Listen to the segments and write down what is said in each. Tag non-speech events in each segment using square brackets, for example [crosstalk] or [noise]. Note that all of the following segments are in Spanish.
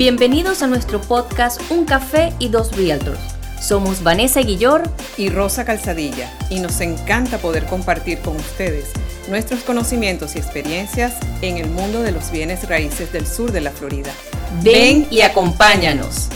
Bienvenidos a nuestro podcast Un Café y Dos Realtors. Somos Vanessa Guillor y Rosa Calzadilla y nos encanta poder compartir con ustedes nuestros conocimientos y experiencias en el mundo de los bienes raíces del sur de la Florida. Ven y acompáñanos.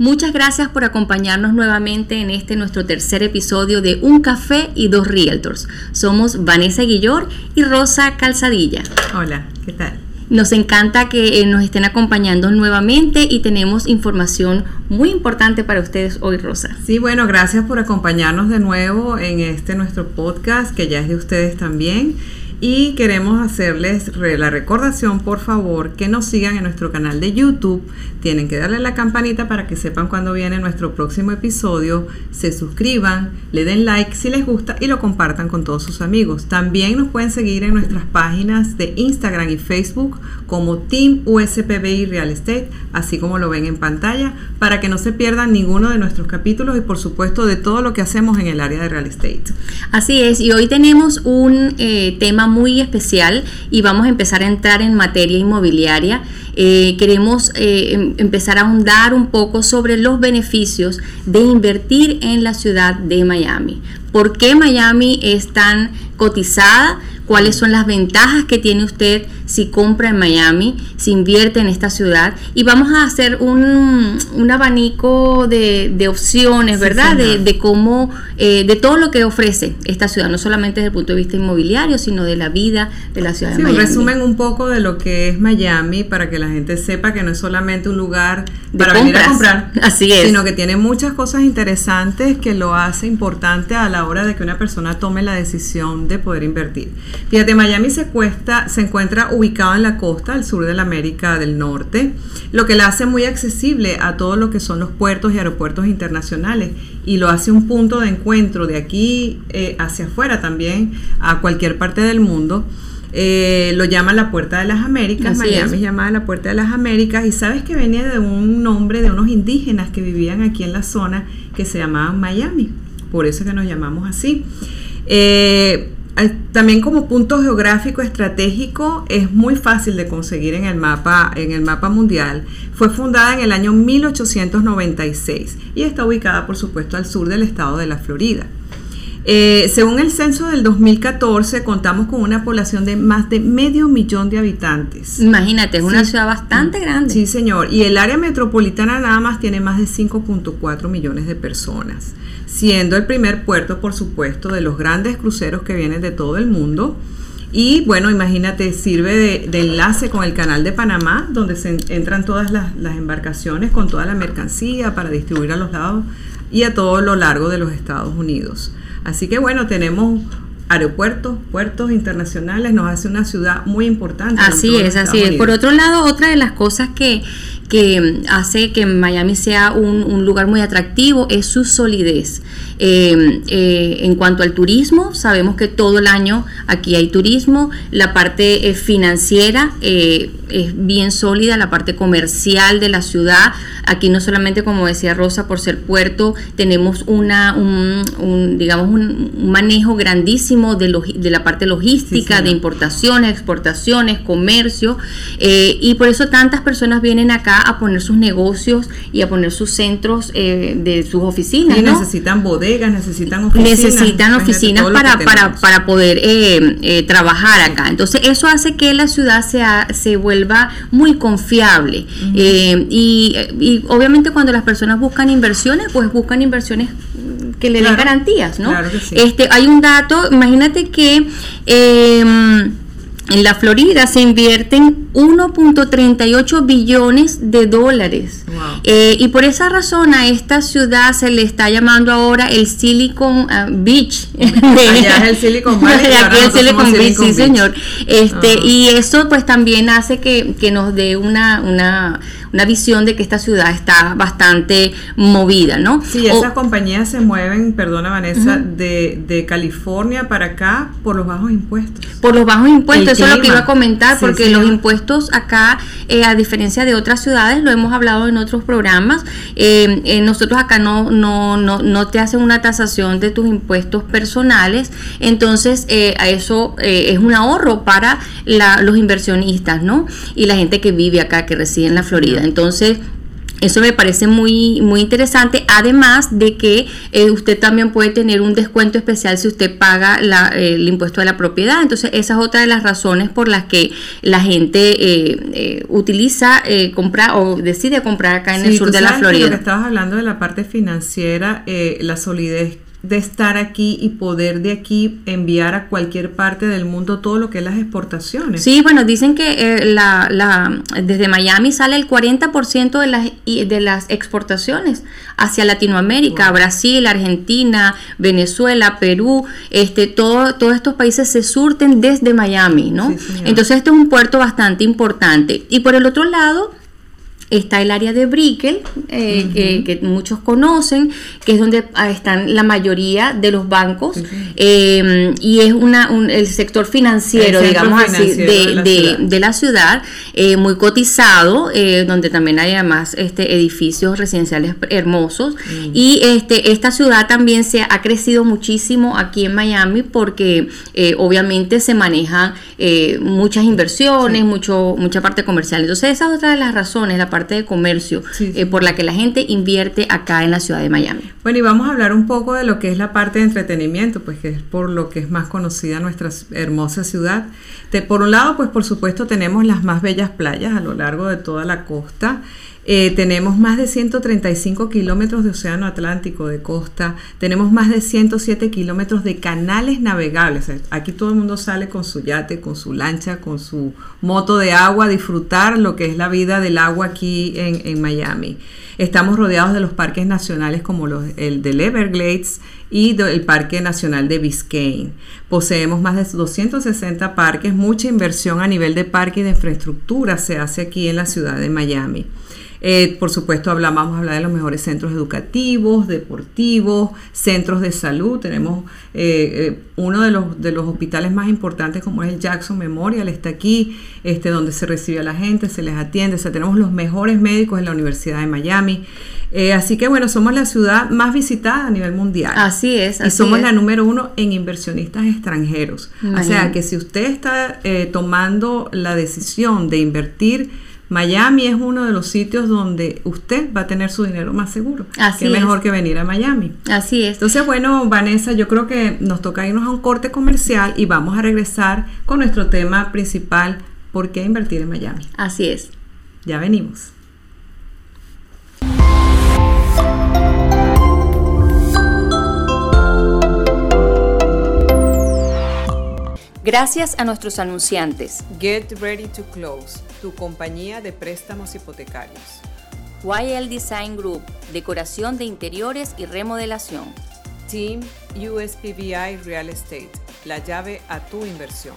Muchas gracias por acompañarnos nuevamente en este nuestro tercer episodio de Un Café y Dos Realtors. Somos Vanessa Guillor y Rosa Calzadilla. Hola, ¿qué tal? Nos encanta que eh, nos estén acompañando nuevamente y tenemos información muy importante para ustedes hoy, Rosa. Sí, bueno, gracias por acompañarnos de nuevo en este nuestro podcast que ya es de ustedes también. Y queremos hacerles la recordación, por favor, que nos sigan en nuestro canal de YouTube. Tienen que darle la campanita para que sepan cuando viene nuestro próximo episodio. Se suscriban, le den like si les gusta y lo compartan con todos sus amigos. También nos pueden seguir en nuestras páginas de Instagram y Facebook como Team USPBI Real Estate, así como lo ven en pantalla, para que no se pierdan ninguno de nuestros capítulos y por supuesto de todo lo que hacemos en el área de real estate. Así es, y hoy tenemos un eh, tema muy especial y vamos a empezar a entrar en materia inmobiliaria. Eh, queremos eh, em, empezar a ahondar un poco sobre los beneficios de invertir en la ciudad de Miami. ¿Por qué Miami es tan cotizada? cuáles son las ventajas que tiene usted si compra en Miami, si invierte en esta ciudad. Y vamos a hacer un, abanico de, opciones, ¿verdad? De, cómo, eh, de todo lo que ofrece esta ciudad, no solamente desde el punto de vista inmobiliario, sino de la vida de la ciudad de Miami. Resumen un poco de lo que es Miami para que la gente sepa que no es solamente un lugar para venir a comprar, [laughs] Así es. sino que tiene muchas cosas interesantes que lo hace importante a la hora de que una persona tome la decisión de poder invertir. Fíjate, Miami se, cuesta, se encuentra ubicado en la costa al sur de la América del Norte, lo que la hace muy accesible a todo lo que son los puertos y aeropuertos internacionales y lo hace un punto de encuentro de aquí eh, hacia afuera también a cualquier parte del mundo. Eh, lo llama la Puerta de las Américas, Miami es llamada la Puerta de las Américas y sabes que venía de un nombre de unos indígenas que vivían aquí en la zona que se llamaban Miami, por eso es que nos llamamos así. Eh, también como punto geográfico estratégico es muy fácil de conseguir en el mapa en el mapa mundial. Fue fundada en el año 1896 y está ubicada por supuesto al sur del estado de la Florida. Eh, según el censo del 2014, contamos con una población de más de medio millón de habitantes. Imagínate, es una ciudad bastante grande. Sí, señor. Y el área metropolitana nada más tiene más de 5.4 millones de personas siendo el primer puerto, por supuesto, de los grandes cruceros que vienen de todo el mundo. Y bueno, imagínate, sirve de, enlace con el canal de Panamá, donde se entran todas las, embarcaciones con toda la mercancía para distribuir a los lados y a todo lo largo de los Estados Unidos. Así que bueno, tenemos aeropuertos, puertos internacionales, nos hace una ciudad muy importante. Así es, así es. Por otro lado, otra de las cosas que, que hace que Miami sea un, lugar muy atractivo es su solidez. Eh, eh, en cuanto al turismo, sabemos que todo el año aquí hay turismo, la parte eh, financiera es bien sólida, la parte comercial de la ciudad, aquí no solamente como decía Rosa por ser puerto, tenemos una, un, digamos un, manejo grandísimo de, de la parte logística, de importaciones, exportaciones, comercio, y por eso tantas personas vienen acá a poner sus negocios y a poner sus centros eh, de sus oficinas. Y necesitan bodegas, necesitan oficinas. Necesitan oficinas para, para, para, poder eh, eh, trabajar acá. Entonces eso hace que la ciudad sea, se vuelva muy confiable. y, y, obviamente cuando las personas buscan inversiones, pues buscan inversiones que le den garantías, ¿no? este, hay un dato, imagínate que en la Florida se invierten 1.38 billones de dólares. Eh, y por esa razón a esta ciudad se le está llamando ahora el Silicon ah, Beach. [laughs] Allá es el Silicon Valley. Aquí el Silicon, Beach, sí señor. Este, ah. Y eso pues también hace que, nos dé una, una, una visión de que esta ciudad está bastante movida, ¿no? Sí, esas compañías se mueven, perdona Vanessa, de, de, California para acá por los bajos impuestos. Por los bajos impuestos, eso es lo que iba a comentar, porque los impuestos acá, eh, a diferencia de otras ciudades, lo hemos hablado en otros programas, eh, eh, nosotros acá no, no, no, no te hacen una tasación de tus impuestos personales, entonces a eso es un ahorro para los inversionistas, ¿no? Y la gente que vive acá, que reside en la Florida. Entonces, eso me parece muy, muy interesante, además de que eh, usted también puede tener un descuento especial si usted paga el impuesto de la propiedad. Entonces, esa es otra de las razones por las que la gente eh, eh, utiliza comprar o decide comprar acá en el sur de la Florida. Que lo que estabas hablando de la parte financiera, la solidez de estar aquí y poder de aquí enviar a cualquier parte del mundo todo lo que es las exportaciones. Sí, bueno, dicen que eh, la, la, desde Miami sale el 40% de las, de las exportaciones hacia Latinoamérica, Brasil, Argentina, Venezuela, Perú, este, todo, todos estos países se surten desde Miami, ¿no? Entonces este es un puerto bastante importante. Y por el otro lado, está el área de Brickell, eh, que, muchos conocen, que es donde ah, están la mayoría de los bancos, em, y es una, el sector financiero, digamos así, de, la ciudad, eh, muy cotizado, eh, donde también hay además este, edificios residenciales hermosos, mm. y este, esta ciudad también se ha crecido muchísimo aquí en Miami porque obviamente se manejan muchas inversiones, mucho, mucha parte comercial. Entonces esa es otra de las razones, la parte de comercio eh, por la que la gente invierte acá en la ciudad de Miami. Bueno, y vamos a hablar un poco de lo que es la parte de entretenimiento, pues que es por lo que es más conocida nuestra hermosa ciudad. por un lado, pues por supuesto tenemos las más bellas playas a lo largo de toda la costa. Eh, tenemos más de 135 kilómetros de océano Atlántico de costa, tenemos más de 107 kilómetros de canales navegables. Aquí todo el mundo sale con su yate, con su lancha, con su moto de agua a disfrutar lo que es la vida del agua aquí en, Miami. Estamos rodeados de los parques nacionales como el del Everglades y el Parque Nacional de Biscayne. Poseemos más de 260 parques, mucha inversión a nivel de parque y de infraestructura se hace aquí en la ciudad de Miami. Eh, por supuesto, hablamos, vamos a hablar de los mejores centros educativos, deportivos, centros de salud. Tenemos eh, eh, uno de los, de los hospitales más importantes como es el Jackson Memorial, está aquí, este, donde se recibe a la gente, se les atiende. O sea, tenemos los mejores médicos en la Universidad de Miami. así que bueno, somos la ciudad más visitada a nivel mundial. Así es. y somos la número uno en inversionistas extranjeros. O sea que si usted está tomando la decisión de invertir, Miami es uno de los sitios donde usted va a tener su dinero más seguro. Así es. mejor que venir a Miami. Así es. Entonces, bueno, Vanessa, yo creo que nos toca irnos a un corte comercial y vamos a regresar con nuestro tema principal, ¿por qué invertir en Miami? Así es. Ya venimos. Gracias a nuestros anunciantes. Get Ready to Close, tu compañía de préstamos hipotecarios. YL Design Group, decoración de interiores y remodelación. Team USPBI Real Estate, la llave a tu inversión.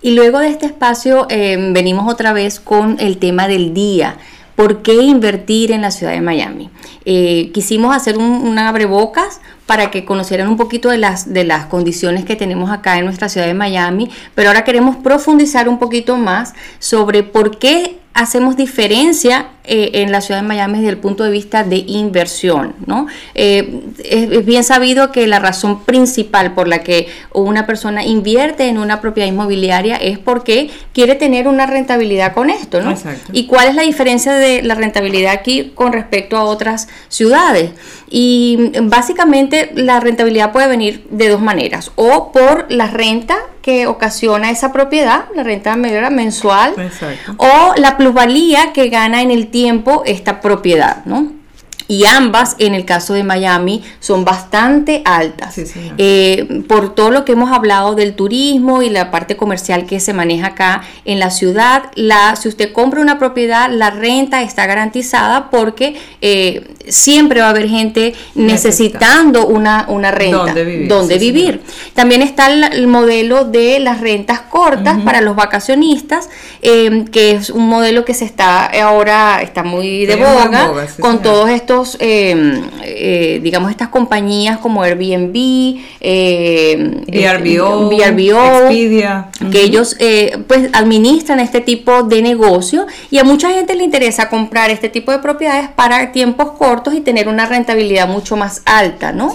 Y luego de este espacio eh, venimos otra vez con el tema del día. ¿Por qué invertir en la ciudad de Miami? Eh, quisimos hacer un, un abrebocas para que conocieran un poquito de las, de las condiciones que tenemos acá en nuestra ciudad de Miami, pero ahora queremos profundizar un poquito más sobre por qué hacemos diferencia eh, en la ciudad de Miami desde el punto de vista de inversión. ¿no? Eh, es, bien sabido que la razón principal por la que una persona invierte en una propiedad inmobiliaria es porque quiere tener una rentabilidad con esto. ¿no? ¿Y cuál es la diferencia de la rentabilidad aquí con respecto a otras ciudades? Y básicamente la rentabilidad puede venir de dos maneras, o por la renta que ocasiona esa propiedad, la renta mensual, o la plusvalía que gana en el tiempo esta propiedad, ¿no? Y ambas, en el caso de Miami, son bastante altas. Eh, por todo lo que hemos hablado del turismo y la parte comercial que se maneja acá en la ciudad, la, si usted compra una propiedad, la renta está garantizada porque eh, siempre va a haber gente necesitando una, una renta. Donde vivir. También está el, modelo de las rentas cortas para los vacacionistas, em, que es un modelo que se está ahora, está muy de boga, con todos estos, em, eh, digamos, estas compañías como Airbnb, eh, VRBO, Expedia. que ellos eh, pues administran este tipo de negocio y a mucha gente le interesa comprar este tipo de propiedades para tiempos cortos y tener una rentabilidad mucho más alta, ¿no?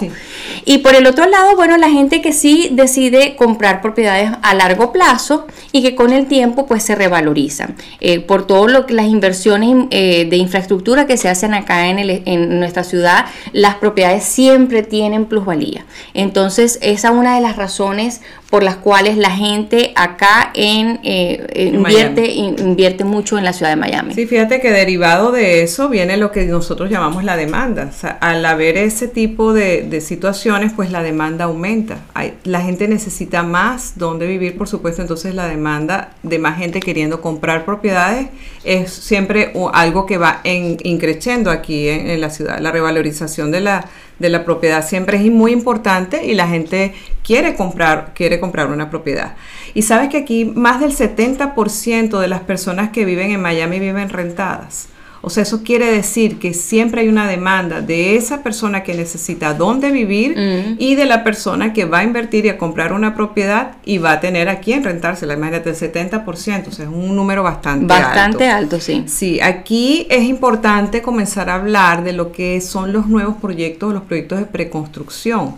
Y por el otro lado, bueno, la gente que sí decide comprar propiedades a largo plazo y que con el tiempo pues se revalorizan. Eh, por todo lo que las inversiones eh, de infraestructura que se hacen acá en, en nuestra ciudad, las propiedades siempre tienen plusvalía. Entonces, esa es una de las razones por las cuales la gente acá en, eh, invierte, invierte mucho en la ciudad de Miami. Sí, fíjate que derivado de eso viene lo que nosotros llamamos la demanda. al haber ese tipo de, situaciones, pues la demanda aumenta. la gente necesita más donde vivir, por supuesto, entonces la demanda de más gente queriendo comprar propiedades es siempre algo que va en, increciendo aquí en la ciudad. La revalorización de la de la propiedad siempre es muy importante y la gente quiere comprar, quiere comprar una propiedad. Y sabes que aquí más del 70% de las personas que viven en Miami viven rentadas. O sea, eso quiere decir que siempre hay una demanda de esa persona que necesita dónde vivir mm. y de la persona que va a invertir y a comprar una propiedad y va a tener a quién rentársela. Imagínate, el 70%, o sea, es un número bastante, alto. Bastante alto, sí. Sí, aquí es importante comenzar a hablar de lo que son los nuevos proyectos, los proyectos de preconstrucción.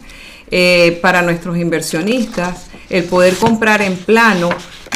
Eh, para nuestros inversionistas, el poder comprar en plano,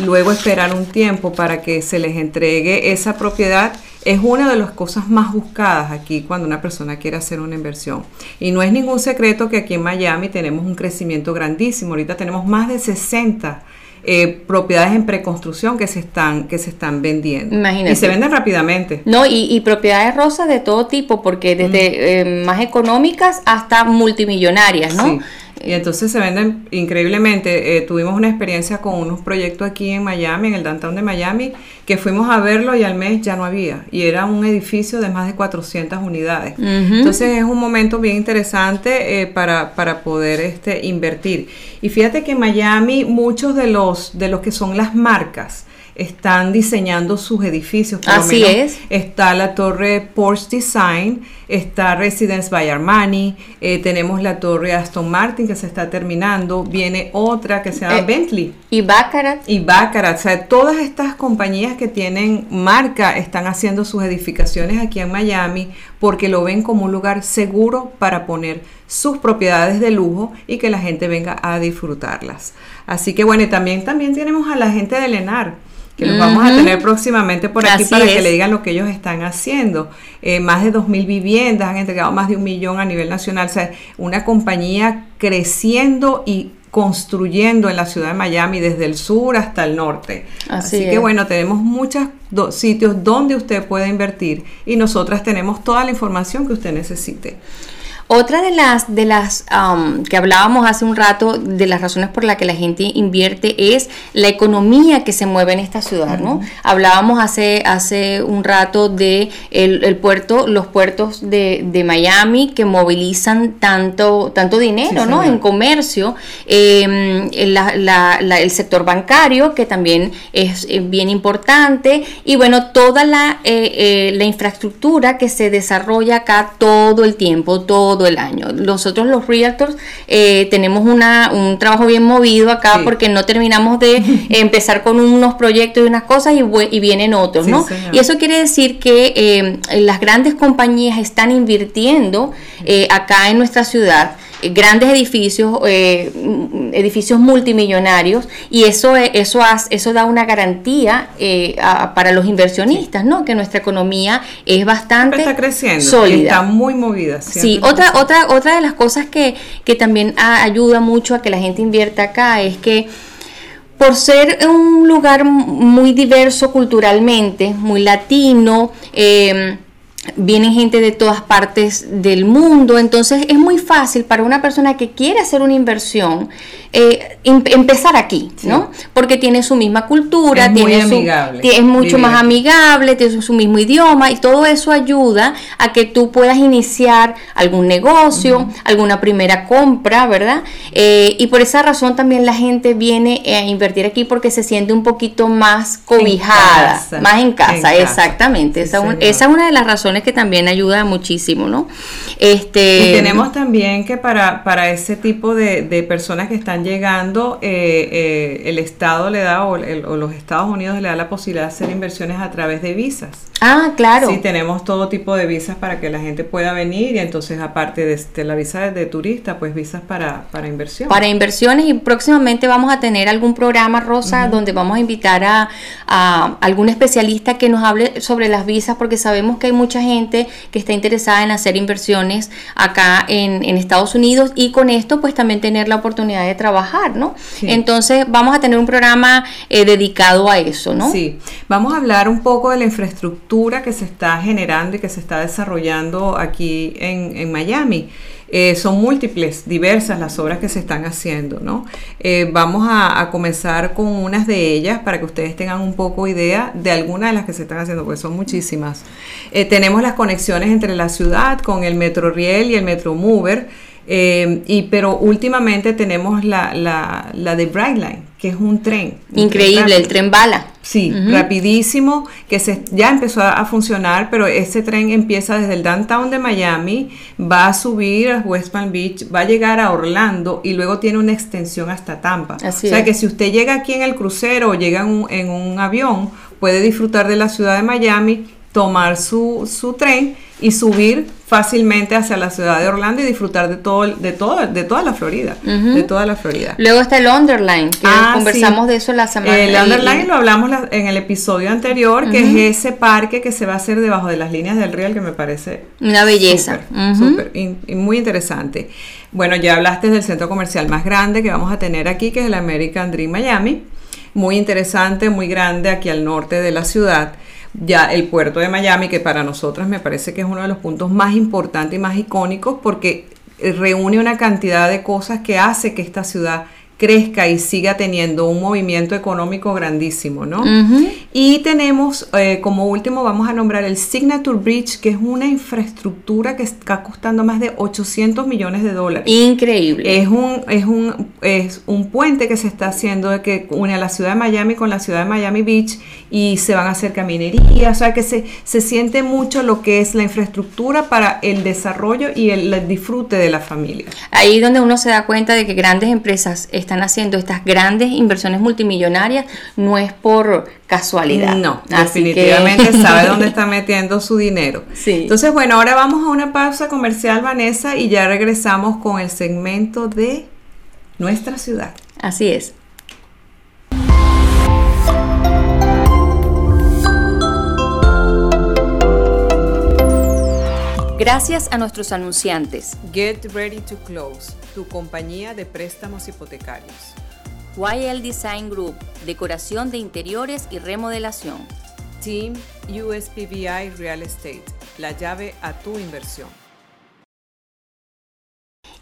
luego esperar un tiempo para que se les entregue esa propiedad es una de las cosas más buscadas aquí cuando una persona quiere hacer una inversión. Y no es ningún secreto que aquí en Miami tenemos un crecimiento grandísimo. Ahorita tenemos más de 60 eh, propiedades en preconstrucción que se están que se están vendiendo Imagínate. y se venden rápidamente no y, propiedades rosas de todo tipo porque desde eh, más económicas hasta multimillonarias no y entonces se venden increíblemente. Eh, tuvimos una experiencia con unos proyectos aquí en Miami, en el downtown de Miami, que fuimos a verlo y al mes ya no había. Y era un edificio de más de 400 unidades. Entonces es un momento bien interesante eh, para, para, poder este, invertir. Y fíjate que en Miami muchos de los, de los que son las marcas, están diseñando sus edificios. Por Así lo menos. es. Está la torre Porsche Design, está Residence by Armani, eh, tenemos la torre Aston Martin que se está terminando, viene otra que se llama eh, Bentley. Y Baccarat. Y Baccarat. O sea, todas estas compañías que tienen marca están haciendo sus edificaciones aquí en Miami porque lo ven como un lugar seguro para poner sus propiedades de lujo y que la gente venga a disfrutarlas. Así que bueno, y también, también tenemos a la gente de Lenar que los vamos a tener próximamente por aquí para que le digan lo que ellos están haciendo. Eh, más de 2.000 viviendas, han entregado más de un millón a nivel nacional, o sea, una compañía creciendo y construyendo en la ciudad de Miami desde el sur hasta el norte. Así, que bueno, tenemos muchos sitios donde usted puede invertir y nosotras tenemos toda la información que usted necesite. Otra de las, de las um, que hablábamos hace un rato, de las razones por las que la gente invierte es la economía que se mueve en esta ciudad, ¿no? Hablábamos hace, hace un rato de el, puerto, los puertos de, Miami que movilizan tanto, tanto dinero, ¿no? En comercio, em, el sector bancario que también es bien importante y bueno, toda la, eh, eh, la infraestructura que se desarrolla acá todo el tiempo, todo el año. Nosotros los realtors eh, tenemos una, un trabajo bien movido acá porque no terminamos de [laughs] empezar con unos proyectos y unas cosas y, vienen otros, ¿no? Y eso quiere decir que eh, las grandes compañías están invirtiendo eh, acá en nuestra ciudad grandes edificios, eh, edificios multimillonarios, y eso, eso, eso da una garantía eh, para los inversionistas, ¿no? Que nuestra economía es bastante está creciendo, sólida. Está muy movida. Sí, otra, otra, otra de las cosas que, que también ayuda mucho a que la gente invierta acá es que por ser un lugar muy diverso culturalmente, muy latino, eh, vienen gente de todas partes del mundo, entonces es muy fácil para una persona que quiere hacer una inversión eh, em, empezar aquí, ¿no? Porque tiene su misma cultura, Es muy tiene su- es mucho más amigable, tiene su mismo idioma y todo eso ayuda a que tú puedas iniciar algún negocio, alguna primera compra, ¿verdad? Eh, y por esa razón también la gente viene a invertir aquí porque se siente un poquito más cobijada, casa. más en casa, En casa. exactamente. Sí, esa, un- señor. esa es una de las razones que también ayuda muchísimo, ¿no? Este, Y tenemos también que para, para ese tipo de, de personas que están llegando, eh, eh, el Estado le da, o, el- o los Estados Unidos le da la posibilidad de hacer inversiones a través de visas. Ah, claro. Sí, tenemos todo tipo de visas para que la gente pueda venir y entonces aparte de, de la visa de, de turista, pues visas para, para inversión. para inversiones y próximamente vamos a tener algún programa rosa donde vamos a invitar a, a algún especialista que nos hable sobre las visas porque sabemos que hay mucha gente que está interesada en hacer inversiones acá en, en Estados Unidos y con esto pues también tener la oportunidad de trabajar, ¿no? Sí. Entonces vamos a tener un programa eh, dedicado a eso, ¿no? Sí, vamos a hablar un poco de la infraestructura que se está generando y que se está desarrollando aquí en, en Miami. Eh, son múltiples, diversas las obras que se están haciendo, ¿no? Eh, vamos a, a comenzar con unas de ellas para que ustedes tengan un poco idea de algunas de las que se están haciendo, porque son muchísimas. Eh, tenemos las conexiones entre la ciudad con el Metro Riel y el Metro Mover. Eh, y pero últimamente tenemos la, la, la de Brightline, que es un tren. un tren Increíble, el tren bala. Sí, rapidísimo, que se, ya empezó a, a funcionar, pero ese tren empieza desde el downtown de Miami, va a subir a West Palm Beach, va a llegar a Orlando y luego tiene una extensión hasta Tampa. Así o sea es. que si usted llega aquí en el crucero o llega en un, en un avión, puede disfrutar de la ciudad de Miami, tomar su, su tren y subir fácilmente hacia la ciudad de Orlando y disfrutar de todo, de todo, de toda la Florida, de toda la Florida. Luego está el Underline, que Ah, conversamos sí. de eso la semana El Underline y- lo hablamos la- en el episodio anterior, que es ese parque que se va a hacer debajo de las líneas del riel, que me parece Una belleza. súper, muy interesante. Bueno, ya hablaste del centro comercial más grande que vamos a tener aquí, que es el American Dream Miami. Muy interesante, muy grande aquí al norte de la ciudad. Ya el puerto de Miami, que para nosotros me parece que es uno de los puntos más importantes y más icónicos porque reúne una cantidad de cosas que hace que esta ciudad crezca y siga teniendo un movimiento económico grandísimo, ¿no? Y tenemos, eh, como último, vamos a nombrar el Signature Bridge, que es una infraestructura que está costando más de 800 millones de dólares. Increíble. Es un, es, un, es un puente que se está haciendo que une a la ciudad de Miami con la ciudad de Miami Beach y se van a hacer caminería, o sea que se, se siente mucho lo que es la infraestructura para el desarrollo y el, el disfrute de la familia. Ahí donde uno se da cuenta de que grandes empresas están haciendo estas grandes inversiones multimillonarias, no es por casualidad. No, Así definitivamente que- sabe dónde [laughs] está metiendo su dinero. Sí. Entonces, bueno, ahora vamos a una pausa comercial, Vanessa, y ya regresamos con el segmento de nuestra ciudad. Así es. Gracias a nuestros anunciantes. Get Ready to Close, tu compañía de préstamos hipotecarios. YL Design Group, decoración de interiores y remodelación. Team USPBI Real Estate, la llave a tu inversión.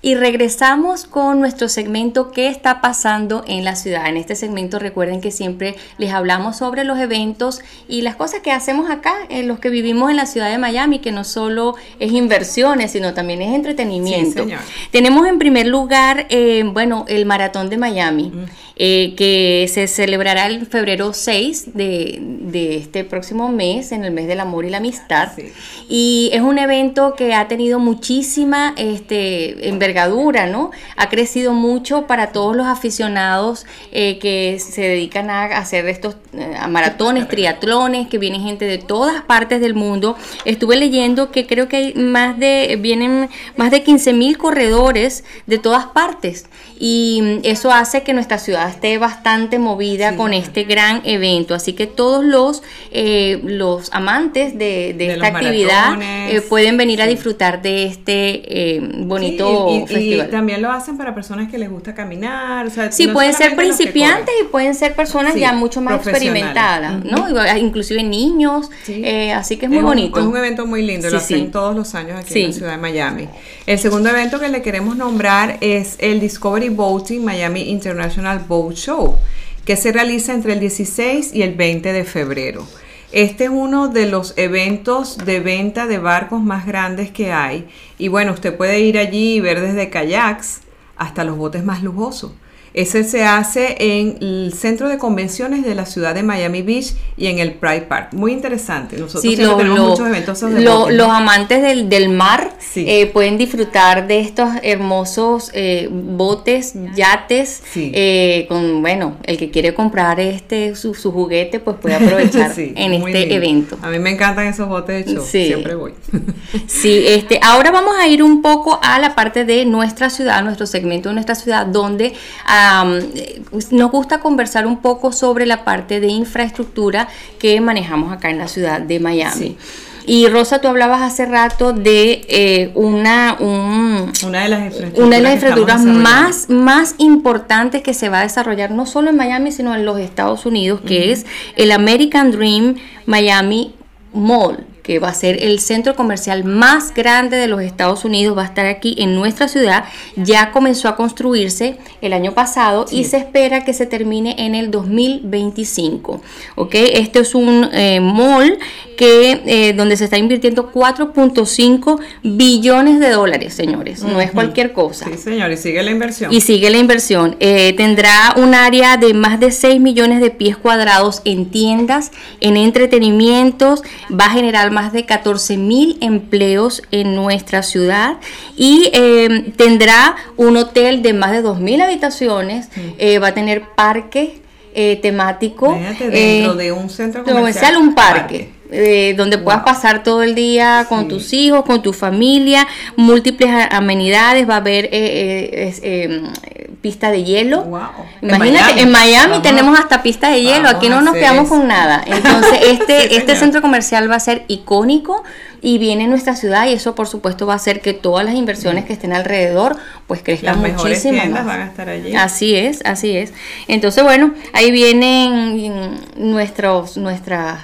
Y regresamos con nuestro segmento ¿Qué está pasando en la ciudad? En este segmento recuerden que siempre les hablamos sobre los eventos y las cosas que hacemos acá, en los que vivimos en la ciudad de Miami, que no solo es inversiones, sino también es entretenimiento. Sí. Tenemos en primer lugar, eh, bueno, el Maratón de Miami, eh, que se celebrará el febrero 6 de, de este próximo mes, en el mes del amor y la amistad. Sí. Y es un evento que ha tenido muchísima este, envergadura, ¿no? Ha crecido mucho para todos los aficionados eh, que se dedican a hacer estos eh, a maratones, triatlones, que vienen gente de todas partes del mundo. Estuve leyendo que creo que hay más de, vienen más de 15 mil corredores de todas partes. Y eso hace que nuestra ciudad esté bastante movida Sí. con este gran evento. Así que todos los, eh, los amantes de, de De esta actividad eh, pueden venir a disfrutar de este bonito Sí, y, y y, festival. Y también lo hacen para personas que les gusta caminar. O sea, Sí, no pueden ser principiantes y pueden ser personas Sí, ya mucho más experimentadas, ¿no? Inclusive niños, Sí. eh, así que es muy bonito. es un evento muy lindo, lo hacen todos los años aquí en la ciudad de Miami. El segundo evento que le queremos nombrar es el Discovery Boating Miami International Boat Show, que se realiza entre el 16 y el 20 de febrero. Este es uno de los eventos de venta de barcos más grandes que hay. Y bueno, usted puede ir allí y ver desde kayaks hasta los botes más lujosos. Ese se hace en el centro de convenciones de la ciudad de Miami Beach y en el Pride Park. Muy interesante. Nosotros Sí, lo- tenemos lo- muchos eventos de lo- los amantes del, del mar Sí. eh, pueden disfrutar de estos hermosos eh, botes, yates, Sí. eh, con, bueno, el que quiere comprar este su, su juguete, pues puede [laughs] aprovechar Sí, en este lindo. evento. A mí me encantan esos botes de show. Sí. Siempre voy. [laughs] Sí, este, ahora vamos a ir un poco a la parte de nuestra ciudad, nuestro segmento de nuestra ciudad, donde am, eh, nos gusta conversar un poco sobre la parte de infraestructura que manejamos acá en la ciudad de Miami. Sí. Y Rosa, tú hablabas hace rato de eh, una, un- Una de las infraestructuras, una de las infraestructuras más, más importantes que se va a desarrollar no solo en Miami, sino en los Estados Unidos, que es el American Dream Miami Mall que va a ser el centro comercial más grande de los Estados Unidos, va a estar aquí en nuestra ciudad, ya comenzó a construirse el año pasado y se espera que se termine en el 2025. ¿ok? Este es un eh, mall que, eh, donde se está invirtiendo 4.5 billones de dólares, señores, no es cualquier cosa. Sí, señor, y sigue la inversión. Y sigue la inversión. Eh, tendrá un área de más de 6 millones de pies cuadrados en tiendas, en entretenimientos. Va a generar más de 14 mil empleos en nuestra ciudad. Y eh, tendrá un hotel de más de 2 mil habitaciones. Eh, va a tener parque eh, temático. Dentro eh, de un centro comercial, comercial. un parque. Eh, donde puedas Wow. pasar todo el día con Sí. tus hijos, con tu familia, múltiples amenidades, va a haber eh, eh, eh, pista de hielo. Wow. Imagínate, en Miami. Tenemos hasta pista de hielo, vamos aquí no nos quedamos eso. con nada. [laughs] Entonces, este, Sí, este centro comercial va a ser icónico y viene en nuestra ciudad y eso por supuesto va a hacer que todas las inversiones que estén alrededor pues crezcan Las mejores muchísimo tiendas más. van a estar allí. Así es, así es. Entonces, bueno, ahí vienen nuestros, nuestras,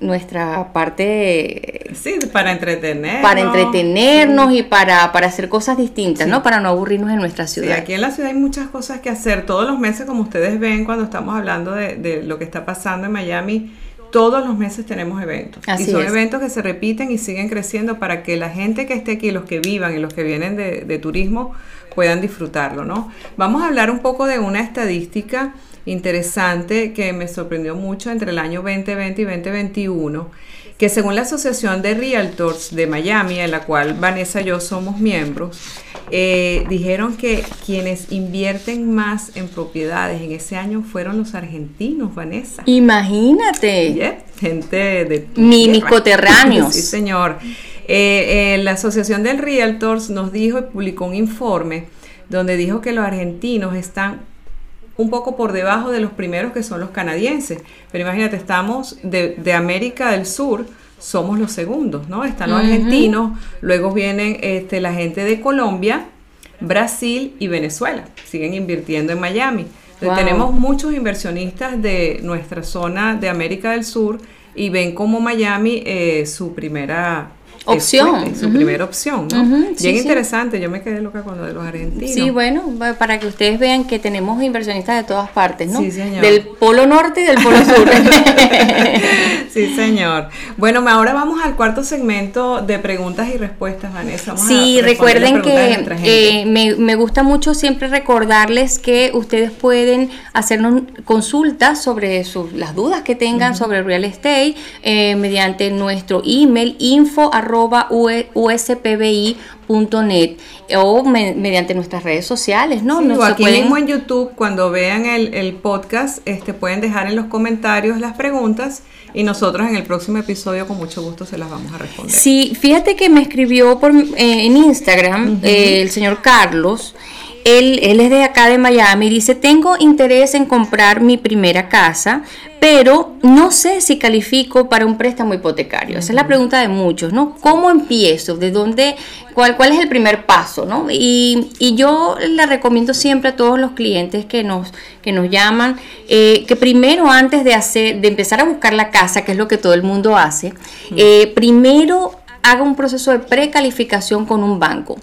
nuestra parte Sí, para entretener. para entretenernos y para, para hacer cosas distintas, Sí. ¿no? Para no aburrirnos en nuestra Sí, ciudad. aquí en la ciudad hay muchas cosas que hacer. Todos los meses, como ustedes ven cuando estamos hablando de, de lo que está pasando en Miami, todos los meses tenemos eventos. Así y son es. eventos que se repiten y siguen creciendo para que la gente que esté aquí, los que vivan y los que vienen de, de turismo, puedan disfrutarlo, ¿no? Vamos a hablar un poco de una estadística interesante que me sorprendió mucho entre el año 2020 y 2021 que según la Asociación de Realtors de Miami, en la cual Vanessa y yo somos miembros, eh, dijeron que quienes invierten más en propiedades en ese año fueron los argentinos, Vanessa. Imagínate. Yeah, gente de Mi- mis coterráneos. sí, señor. Eh, eh, la Asociación de Realtors nos dijo y publicó un informe donde dijo que los argentinos están un poco por debajo de los primeros que son los canadienses. Pero imagínate, estamos de, de América del Sur, somos los segundos, ¿no? Están los argentinos, luego vienen este, la gente de Colombia, Brasil y Venezuela. Siguen invirtiendo en Miami. Entonces, Wow. Tenemos muchos inversionistas de nuestra zona de América del Sur y ven como Miami eh, su primera Opción. fuente, su primera opción, ¿no? Sí, Bien sí. interesante, yo me quedé loca cuando de los argentinos. Sí, bueno, para que ustedes vean que tenemos inversionistas de todas partes, ¿no? Sí, señor. Del polo norte y del polo sur. [laughs] Sí, señor. Bueno, ahora vamos al cuarto segmento de preguntas y respuestas, Vanessa. Vamos Sí, recuerden que eh, me, me gusta mucho siempre recordarles que ustedes pueden hacernos consultas sobre sus, las dudas que tengan sobre real estate eh, mediante nuestro email info arroba uspbi.net o me- mediante nuestras redes sociales, ¿no? Sí, Nos o aquí pueden- mismo en YouTube, cuando vean el, el podcast, este, pueden dejar en los comentarios las preguntas y nosotros en el próximo episodio con mucho gusto se las vamos a responder. Sí, fíjate que me escribió por, eh, en Instagram eh, el señor Carlos él, él es de acá de Miami, dice, tengo interés en comprar mi primera casa, pero no sé si califico para un préstamo hipotecario. Esa es la pregunta de muchos, ¿no? ¿Cómo empiezo? ¿De dónde? ¿Cuál, cuál es el primer paso? ¿no? Y, yo le recomiendo siempre a todos los clientes que nos, que nos llaman, eh, que primero antes de, hacer, de empezar a buscar la casa, que es lo que todo el mundo hace, eh, primero haga un proceso de precalificación con un banco.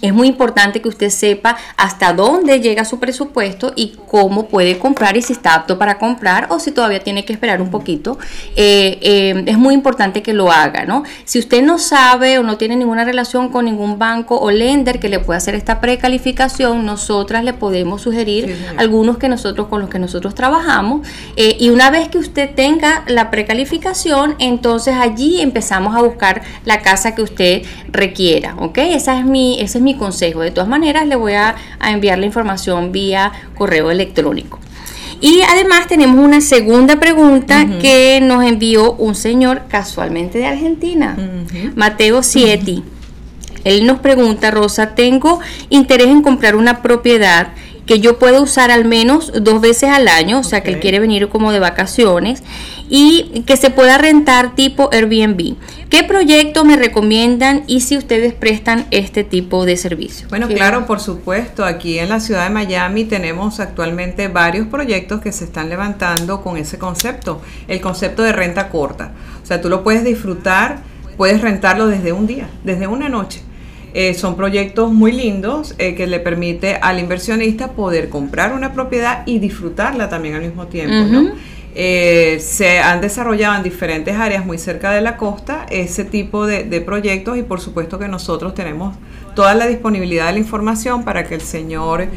Es muy importante que usted sepa hasta dónde llega su presupuesto y cómo puede comprar y si está apto para comprar o si todavía tiene que esperar un poquito. Eh, eh, es muy importante que lo haga, ¿no? Si usted no sabe o no tiene ninguna relación con ningún banco o lender que le pueda hacer esta precalificación, nosotras le podemos sugerir algunos que nosotros con los que nosotros trabajamos. Eh, y una vez que usted tenga la precalificación, entonces allí empezamos a buscar la casa que usted requiera, ¿ok? Esa es mi, ese es mi mi consejo. De todas maneras, le voy a, enviar la información vía correo electrónico. Y además tenemos una segunda pregunta que nos envió un señor casualmente de Argentina, Mateo Sieti. Él nos pregunta, Rosa, tengo interés en comprar una propiedad que yo puedo usar al menos dos veces al año, o sea que él quiere venir como de vacaciones y que se pueda rentar tipo Airbnb. ¿Qué proyecto me recomiendan y si ustedes prestan este tipo de servicio? Bueno, claro, por supuesto. Aquí en la ciudad de Miami tenemos actualmente varios proyectos que se están levantando con ese concepto, el concepto de renta corta. O sea, tú lo puedes disfrutar, puedes rentarlo desde un día, desde una noche. Eh, son proyectos muy lindos eh, que le permite al inversionista poder comprar una propiedad y disfrutarla también al mismo tiempo. ¿no? Eh, se han desarrollado en diferentes áreas muy cerca de la costa ese tipo de, proyectos y por supuesto que nosotros tenemos toda la disponibilidad de la información para que el señor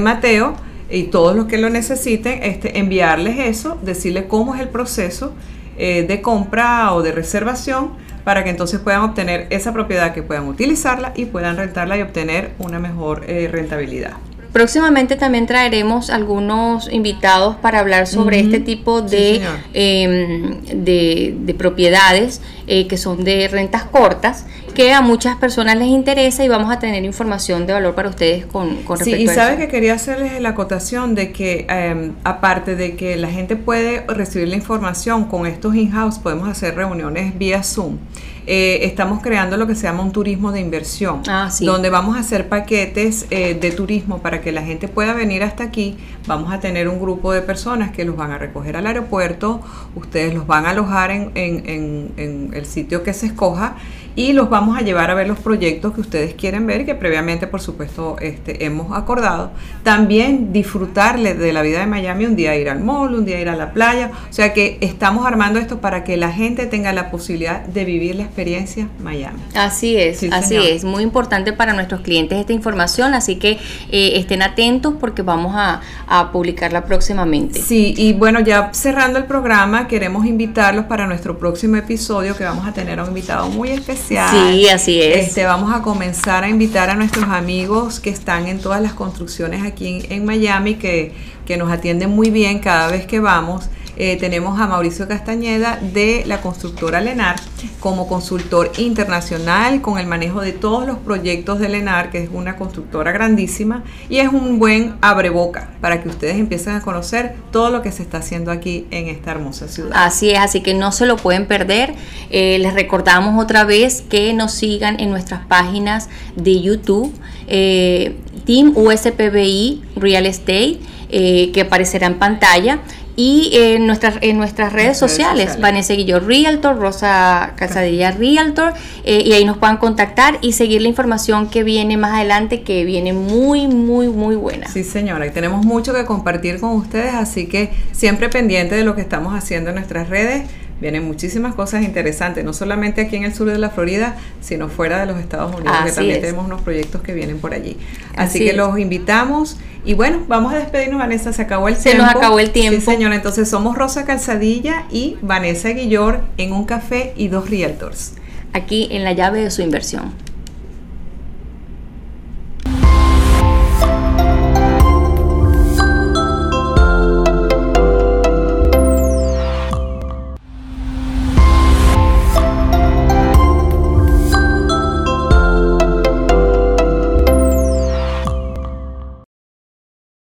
Mateo y todos los que lo necesiten este, enviarles eso, decirles cómo es el proceso de compra o de reservación para que entonces puedan obtener esa propiedad, que puedan utilizarla y puedan rentarla y obtener una mejor eh, rentabilidad. Próximamente también traeremos algunos invitados para hablar sobre este tipo de, em, de, propiedades eh, que son de rentas cortas que a muchas personas les interesa y vamos a tener información de valor para ustedes con, con respecto sí, y sabe que quería hacerles la acotación de que em, aparte de que la gente puede recibir la información con estos in-house, podemos hacer reuniones vía Zoom. Eh, estamos creando lo que se llama un turismo de inversión, ah, donde vamos a hacer paquetes eh, de turismo para que la gente pueda venir hasta aquí. Vamos a tener un grupo de personas que los van a recoger al aeropuerto, ustedes los van a alojar en, en el sitio que se escoja y los vamos a llevar a ver los proyectos que ustedes quieren ver y que previamente por supuesto este, hemos acordado. También disfrutarle de la vida de Miami, un día ir al mall, un día ir a la playa, o sea que estamos armando esto para que la gente tenga la posibilidad de vivir la experiencia Miami. Así es, así es, muy importante para nuestros clientes esta información, así que eh, estén atentos porque vamos a, a publicarla próximamente. Sí, y bueno, ya cerrando el programa, queremos invitarlos para nuestro próximo episodio que vamos a tener a un invitado muy especial Sí, así es. Este, vamos a comenzar a invitar a nuestros amigos que están en todas las construcciones aquí en, Miami, que, que nos atienden muy bien cada vez que vamos. Eh, tenemos a Mauricio Castañeda de la constructora Lenar como consultor internacional con el manejo de todos los proyectos de Lenar, que es una constructora grandísima y es un buen abreboca para que ustedes empiecen a conocer todo lo que se está haciendo aquí en esta hermosa ciudad. Así es, así que no se lo pueden perder. Eh, les recordamos otra vez que nos sigan en nuestras páginas de YouTube, eh, Team USPBI Real Estate, que aparecerá en pantalla y en nuestras, en nuestras redes, sociales, Vanessa Guillo Realtor, Rosa Casadilla Realtor, eh, y ahí nos puedan contactar y seguir la información que viene más adelante, que viene muy, muy, muy buena. Sí, señora, y tenemos mucho que compartir con ustedes, así que siempre pendiente de lo que estamos haciendo en nuestras redes. Vienen muchísimas cosas interesantes, no solamente aquí en el sur de la Florida, sino fuera de los Estados Unidos, que también tenemos unos proyectos que vienen por allí. Así, que los invitamos. Y bueno, vamos a despedirnos, Vanessa. Se acabó el tiempo. Se nos acabó el tiempo. Sí, señora. Entonces somos Rosa Calzadilla y Vanessa Guillor en un café y dos realtors. Aquí en la llave de su inversión.